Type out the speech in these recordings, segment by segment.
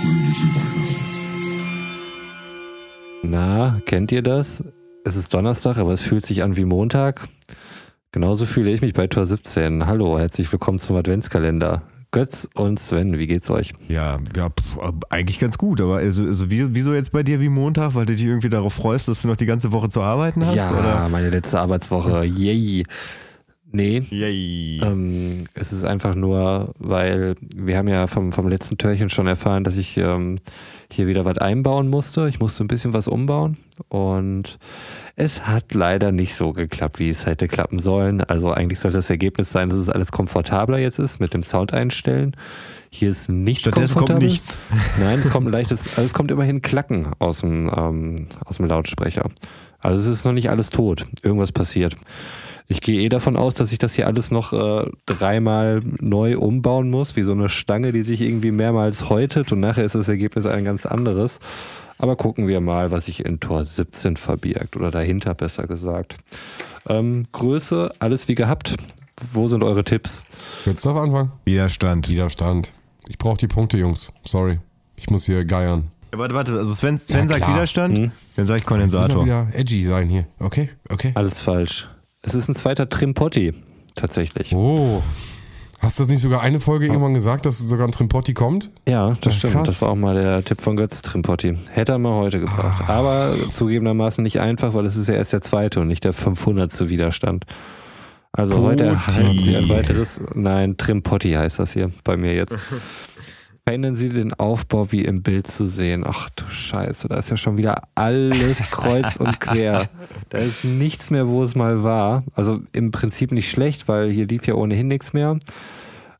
fröhliche Weihnachten. Na, kennt ihr das? Es ist Donnerstag, aber es fühlt sich an wie Montag. Genauso fühle ich mich bei Tor 17. Hallo, herzlich willkommen zum Adventskalender. Götz und Sven, wie geht's euch? Ja, ja pf, eigentlich ganz gut. Aber also, also wie, wieso jetzt bei dir wie Montag? Weil du dich irgendwie darauf freust, dass du noch die ganze Woche zu arbeiten hast? ja, Oder? meine letzte Arbeitswoche. Yay. Nee, Yay. ähm, es ist einfach nur, weil wir haben ja vom, vom letzten Türchen schon erfahren, dass ich ähm, hier wieder was einbauen musste. Ich musste ein bisschen was umbauen und es hat leider nicht so geklappt, wie es hätte klappen sollen. Also eigentlich sollte das Ergebnis sein, dass es alles komfortabler jetzt ist mit dem Sound einstellen. Hier ist nichts Stattdessen komfortabel. kommt nichts. Nein, es kommt ein leichtes, also es kommt immerhin Klacken aus dem, ähm, aus dem Lautsprecher. Also es ist noch nicht alles tot. Irgendwas passiert. Ich gehe eh davon aus, dass ich das hier alles noch äh, dreimal neu umbauen muss, wie so eine Stange, die sich irgendwie mehrmals häutet und nachher ist das Ergebnis ein ganz anderes. Aber gucken wir mal, was sich in Tor 17 verbirgt oder dahinter besser gesagt. Ähm, Größe, alles wie gehabt. Wo sind eure Tipps? Jetzt darf anfangen. Widerstand. Widerstand. Ich brauche die Punkte, Jungs. Sorry. Ich muss hier geiern. Ja, warte, warte. Also Sven, Sven Ja, sagt klar. Widerstand, Hm? dann sage ich Jetzt Kondensator. wieder edgy sein hier. Okay, okay. Alles falsch. Es ist ein zweiter Trimpotti, tatsächlich. Oh. Hast du das nicht sogar eine Folge irgendwann gesagt, dass sogar ein Trimpotti kommt? Ja, das Ach, stimmt. krass. Das war auch mal der Tipp von Götz Trimpotti. Hätte er mal heute gebracht. Ah. Aber zugegebenermaßen nicht einfach, weil es ist ja erst der zweite und nicht der 500. Widerstand. Also heute erhalten Sie ein weiteres, nein, Trimpotti heißt das hier bei mir jetzt. Verändern Sie den Aufbau wie im Bild zu sehen. Ach du Scheiße, da ist ja schon wieder alles kreuz und quer. Da ist nichts mehr, wo es mal war. Also im Prinzip nicht schlecht, weil hier lief ja ohnehin nichts mehr.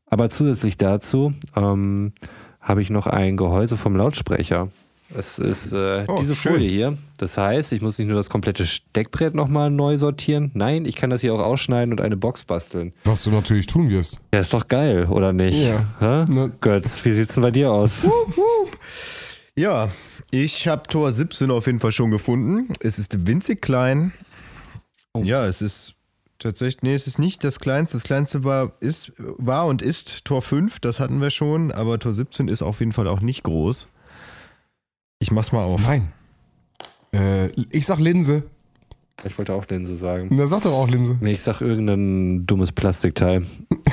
Aber zusätzlich dazu ähm, habe ich noch ein Gehäuse vom Lautsprecher. Es ist äh, Oh, diese schön. Folie hier. Das heißt, ich muss nicht nur das komplette Steckbrett nochmal neu sortieren. Nein, ich kann das hier auch ausschneiden und eine Box basteln. Was du natürlich tun wirst. Ja, ist doch geil, oder nicht? Ja. Ne. Götz, wie sieht's denn bei dir aus? Ja, ich habe Tor 17 auf jeden Fall schon gefunden. Es ist winzig klein. Ja, es ist tatsächlich, nee, es ist nicht das kleinste. Das kleinste war, ist, war und ist Tor 5, das hatten wir schon, aber Tor 17 ist auf jeden Fall auch nicht groß. Ich mach's mal auf. Nein. Äh, ich sag Linse. Ich wollte auch Linse sagen. Na, sag doch auch Linse. Nee, ich sag irgendein dummes Plastikteil.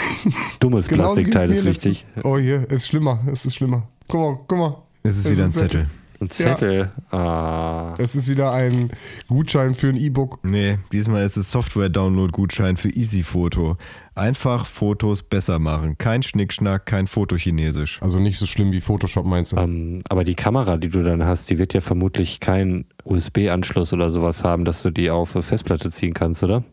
Dummes Plastikteil ist wichtig. Oh, hier, ist schlimmer. Es ist schlimmer. Guck mal, guck mal. Es ist Es wieder ein ein Zettel. Ein Zettel. Ah. Es ist wieder ein Gutschein für ein E-Book. Nee, diesmal ist es Software-Download-Gutschein für EasyPhoto. Einfach Fotos besser machen. Kein Schnickschnack, kein Fotochinesisch. Also nicht so schlimm wie Photoshop, meinst du? Ähm, aber die Kamera, die du dann hast, die wird ja vermutlich keinen USB-Anschluss oder sowas haben, dass du die auf Festplatte ziehen kannst, oder?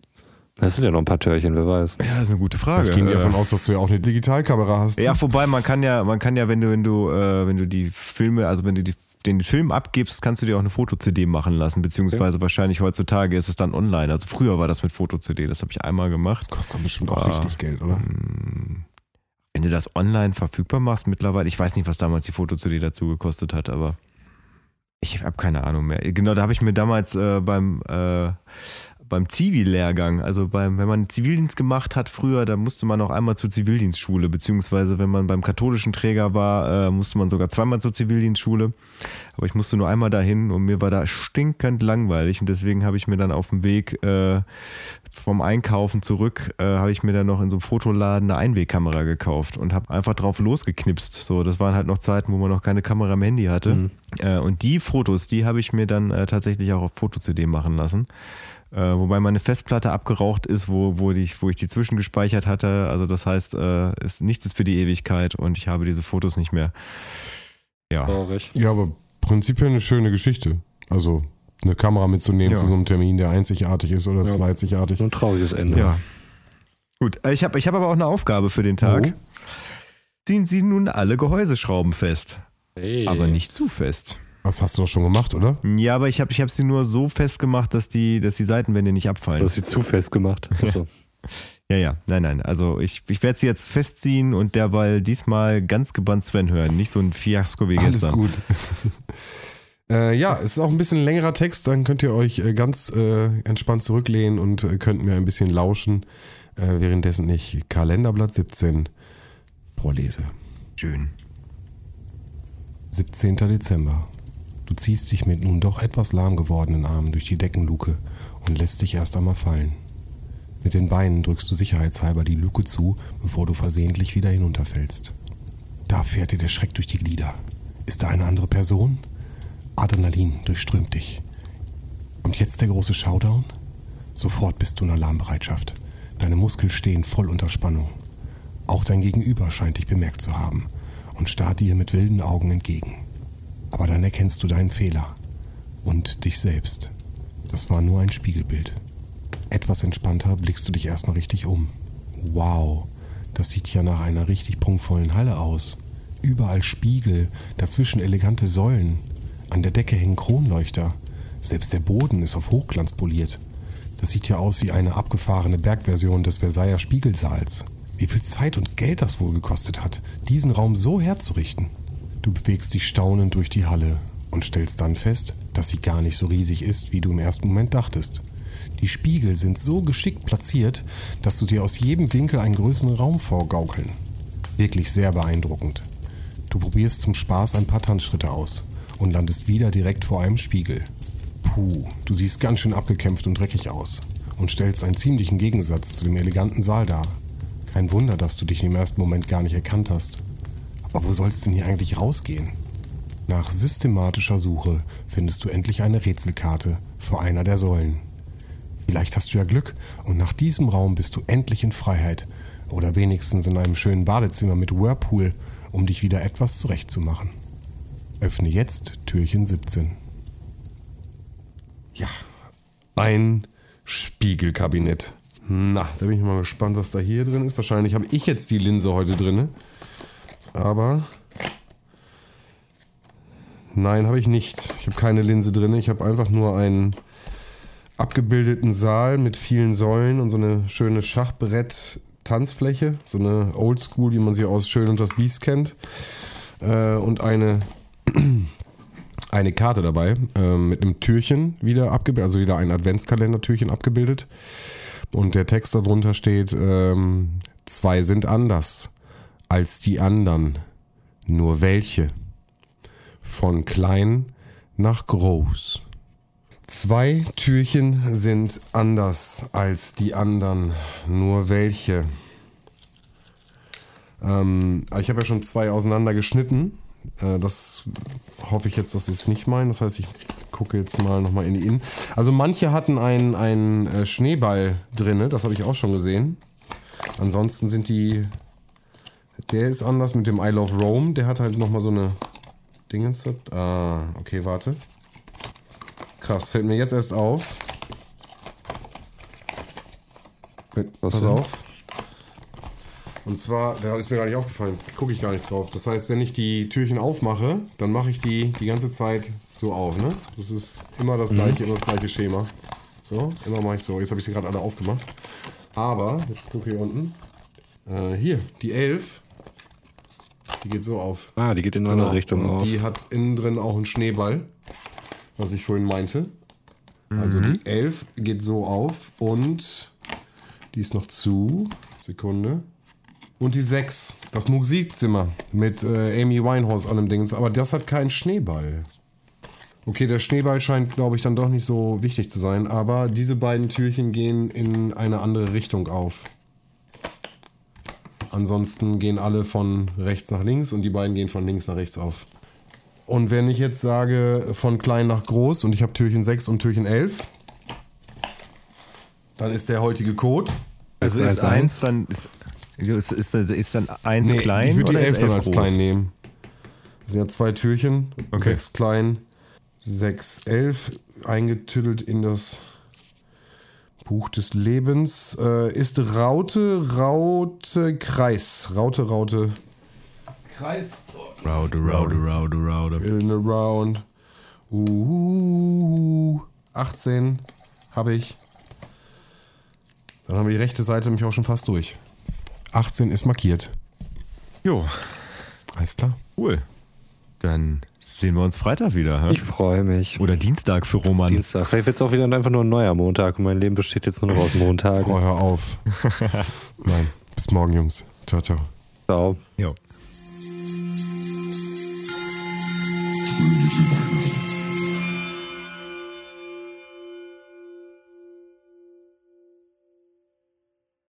Das sind ja noch ein paar Türchen, wer weiß. Ja, das ist eine gute Frage. ich gehe Äh, davon aus, dass du ja auch eine Digitalkamera hast. Ja, wobei man kann ja, man kann ja, wenn du, wenn du, äh, wenn du die Filme, also wenn du die, den Film abgibst, kannst du dir auch eine Foto-CD machen lassen, beziehungsweise wahrscheinlich heutzutage ist es dann online. Also früher war das mit Foto-CD, das habe ich einmal gemacht. Das kostet bestimmt auch Ah. richtig Geld, oder? Wenn du das online verfügbar machst mittlerweile, ich weiß nicht, was damals die Foto-CD dazu gekostet hat, aber ich habe keine Ahnung mehr. Genau, da habe ich mir damals äh, beim äh, beim Zivi-Lehrgang, also beim, wenn man Zivildienst gemacht hat früher, da musste man auch einmal zur Zivildienstschule, beziehungsweise wenn man beim katholischen Träger war, äh, musste man sogar zweimal zur Zivildienstschule. Aber ich musste nur einmal dahin und mir war da stinkend langweilig und deswegen habe ich mir dann auf dem Weg äh, vom Einkaufen zurück, äh, habe ich mir dann noch in so einem Fotoladen eine Einwegkamera gekauft und habe einfach drauf losgeknipst. So, das waren halt noch Zeiten, wo man noch keine Kamera im Handy hatte. Mhm. Äh, und die Fotos, die habe ich mir dann äh, tatsächlich auch auf Foto-CD machen lassen. Äh, wobei meine Festplatte abgeraucht ist, wo, wo, die, wo ich die zwischengespeichert hatte. Also das heißt, äh, ist, nichts ist für die Ewigkeit und ich habe diese Fotos nicht mehr. Ja. Traurig. Ja, aber prinzipiell eine schöne Geschichte. Also eine Kamera mitzunehmen Ja. zu so einem Termin, der einzigartig ist oder Ja. zweizigartig. So ein trauriges Ende. Ja. Gut, ich habe ich hab aber auch eine Aufgabe für den Tag. Oh. Ziehen Sie nun alle Gehäuseschrauben fest, Hey. aber nicht zu fest. Das hast du doch schon gemacht, oder? Ja, aber ich habe ich hab sie nur so festgemacht, dass die, dass die Seitenwände nicht Du abfallen. hast sie zu fest gemacht. Achso. Ja, ja, nein, nein. Also ich, ich werde sie jetzt festziehen und derweil diesmal ganz gebannt Sven hören. Nicht so ein Fiasko wie Alles gestern. gut. äh, ja, es ist auch ein bisschen längerer Text, dann könnt ihr euch äh, ganz äh, entspannt zurücklehnen und äh, könnt mir ein bisschen lauschen, äh, währenddessen ich Kalenderblatt 17 vorlese. Schön. 17. Dezember. Du ziehst dich mit nun doch etwas lahm gewordenen Armen durch die Deckenluke und lässt dich erst einmal fallen. Mit den Beinen drückst du sicherheitshalber die Luke zu, bevor du versehentlich wieder hinunterfällst. Da fährt dir der Schreck durch die Glieder. Ist da eine andere Person? Adrenalin durchströmt dich. Und jetzt der große Showdown? Sofort bist du in Alarmbereitschaft. Deine Muskeln stehen voll unter Spannung. Auch dein Gegenüber scheint dich bemerkt zu haben und starrt dir mit wilden Augen entgegen. Aber dann erkennst du deinen Fehler und dich selbst. Das war nur ein Spiegelbild. Etwas entspannter blickst du dich erstmal richtig um. Wow, das sieht ja nach einer richtig prunkvollen Halle aus. Überall Spiegel, dazwischen elegante Säulen. An der Decke hängen Kronleuchter. Selbst der Boden ist auf Hochglanz poliert. Das sieht ja aus wie eine abgefahrene Bergversion des Versailler Spiegelsaals. Wie viel Zeit und Geld das wohl gekostet hat, diesen Raum so herzurichten. Du bewegst dich staunend durch die Halle und stellst dann fest, dass sie gar nicht so riesig ist, wie du im ersten Moment dachtest. Die Spiegel sind so geschickt platziert, dass du dir aus jedem Winkel einen größeren Raum vorgaukeln. Wirklich sehr beeindruckend. Du probierst zum Spaß ein paar Tanzschritte aus und landest wieder direkt vor einem Spiegel. Puh, du siehst ganz schön abgekämpft und dreckig aus und stellst einen ziemlichen Gegensatz zu dem eleganten Saal dar. Kein Wunder, dass du dich im ersten Moment gar nicht erkannt hast. Aber wo sollst denn hier eigentlich rausgehen? Nach systematischer Suche findest du endlich eine Rätselkarte vor einer der Säulen. Vielleicht hast du ja Glück und nach diesem Raum bist du endlich in Freiheit oder wenigstens in einem schönen Badezimmer mit Whirlpool, um dich wieder etwas zurechtzumachen. Öffne jetzt Türchen 17. Ja, ein Spiegelkabinett. Na, da bin ich mal gespannt, was da hier drin ist. Wahrscheinlich habe ich jetzt die Linse heute drin. Aber. Nein, habe ich nicht. Ich habe keine Linse drin. Ich habe einfach nur einen abgebildeten Saal mit vielen Säulen und so eine schöne Schachbrett-Tanzfläche. So eine Oldschool, wie man sie aus Schön und das Biest kennt. Äh, und eine eine Karte dabei äh, mit einem Türchen wieder abgebildet, also wieder ein Adventskalender-Türchen abgebildet. Und der Text darunter steht, ähm, zwei sind anders als die anderen. Nur welche? Von klein nach groß. Zwei Türchen sind anders als die anderen. Nur welche? Ähm, ich habe ja schon zwei auseinandergeschnitten. Äh, das hoffe ich jetzt, dass sie es nicht meinen. Das heißt, ich gucke jetzt mal nochmal in die Innen. Also manche hatten einen, einen äh, Schneeball drin, das habe ich auch schon gesehen. Ansonsten sind die. Der ist anders mit dem I Love Rome. Der hat halt nochmal so eine Dingens. Ah, okay, warte. Krass, fällt mir jetzt erst auf. Was Pass auf. Und zwar, da ist mir gar nicht aufgefallen, gucke ich gar nicht drauf. Das heißt, wenn ich die Türchen aufmache, dann mache ich die die ganze Zeit so auf. Ne? Das ist immer das mhm. gleiche, mhm. immer das gleiche Schema. So, immer mache ich so. Jetzt habe ich sie gerade alle aufgemacht. Aber, jetzt gucke hier unten. Äh, hier, die 11. Die geht so auf. Ah, die geht in eine genau. Richtung auf. Die hat innen drin auch einen Schneeball, was ich vorhin meinte. Also mhm. die 11 geht so auf und die ist noch zu. Sekunde. Und die 6, das Musikzimmer mit äh, Amy Winehouse an dem Ding. Aber das hat keinen Schneeball. Okay, der Schneeball scheint, glaube ich, dann doch nicht so wichtig zu sein. Aber diese beiden Türchen gehen in eine andere Richtung auf. Ansonsten gehen alle von rechts nach links und die beiden gehen von links nach rechts auf. Und wenn ich jetzt sage von klein nach groß und ich habe Türchen 6 und Türchen 11, dann ist der heutige Code. Also ist 1, dann ist ist, ist, ist dann eins nee, klein? Ich würde die 11 dann als groß? klein nehmen. Das sind ja zwei Türchen. Okay. Sechs klein, sechs, elf, eingetüttelt in das Buch des Lebens. Äh, ist Raute, Raute, Kreis. Raute, Raute, Kreis. Raute, Raute, Raute, Raute. In around. Uh, 18 habe ich. Dann haben wir die rechte Seite nämlich auch schon fast durch. 18 ist markiert. Jo. Alles klar. Cool. Dann sehen wir uns Freitag wieder. Hä? Ich freue mich. Oder Dienstag für Roman. Dienstag. Vielleicht wird es auch wieder einfach nur ein neuer Montag und mein Leben besteht jetzt nur noch aus Montagen. Oh, hör auf. Nein. Bis morgen, Jungs. Ciao, ciao. Ciao. Jo. Nirvana.